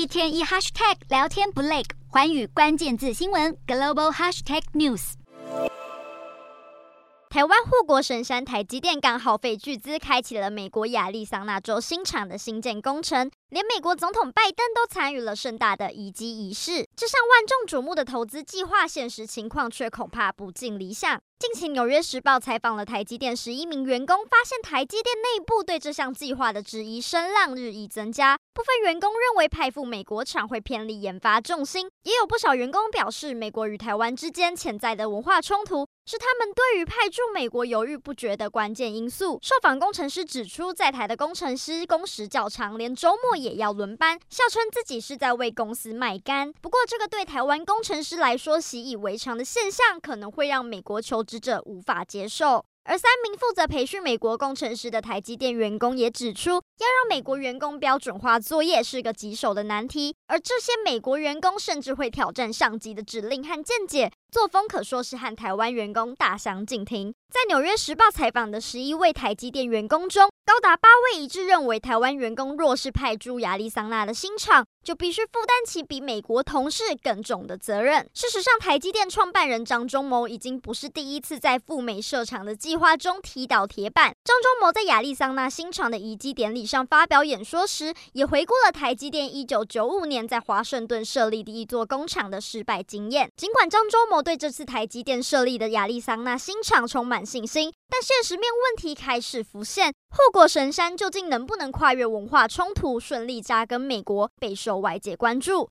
一天一 hashtag 聊天不累，环宇关键字新闻 global hashtag news。台湾护国神山台积电刚耗费巨资开启了美国亚利桑那州新厂的新建工程，连美国总统拜登都参与了盛大的移机仪式。这项万众瞩目的投资计划，现实情况却恐怕不尽理想。近期，《纽约时报》采访了台积电十一名员工，发现台积电内部对这项计划的质疑声浪日益增加。部分员工认为派赴美国厂会偏离研发重心，也有不少员工表示，美国与台湾之间潜在的文化冲突是他们对于派驻美国犹豫不决的关键因素。受访工程师指出，在台的工程师工时较长，连周末也要轮班，笑称自己是在为公司卖肝。不过，这个对台湾工程师来说习以为常的现象，可能会让美国求职者无法接受。而三名负责培训美国工程师的台积电员工也指出，要让美国员工标准化作业是个棘手的难题，而这些美国员工甚至会挑战上级的指令和见解。作风可说是和台湾员工大相径庭。在《纽约时报》采访的十一位台积电员工中，高达八位一致认为，台湾员工若是派驻亚利桑那的新厂，就必须负担起比美国同事更重的责任。事实上，台积电创办人张忠谋已经不是第一次在赴美设厂的计划中踢倒铁板。张忠谋在亚利桑那新厂的移机典礼上发表演说时，也回顾了台积电一九九五年在华盛顿设立第一座工厂的失败经验。尽管张忠谋对这次台积电设立的亚利桑那新厂充满信心，但现实面问题开始浮现。护国神山究竟能不能跨越文化冲突，顺利扎根美国，备受外界关注。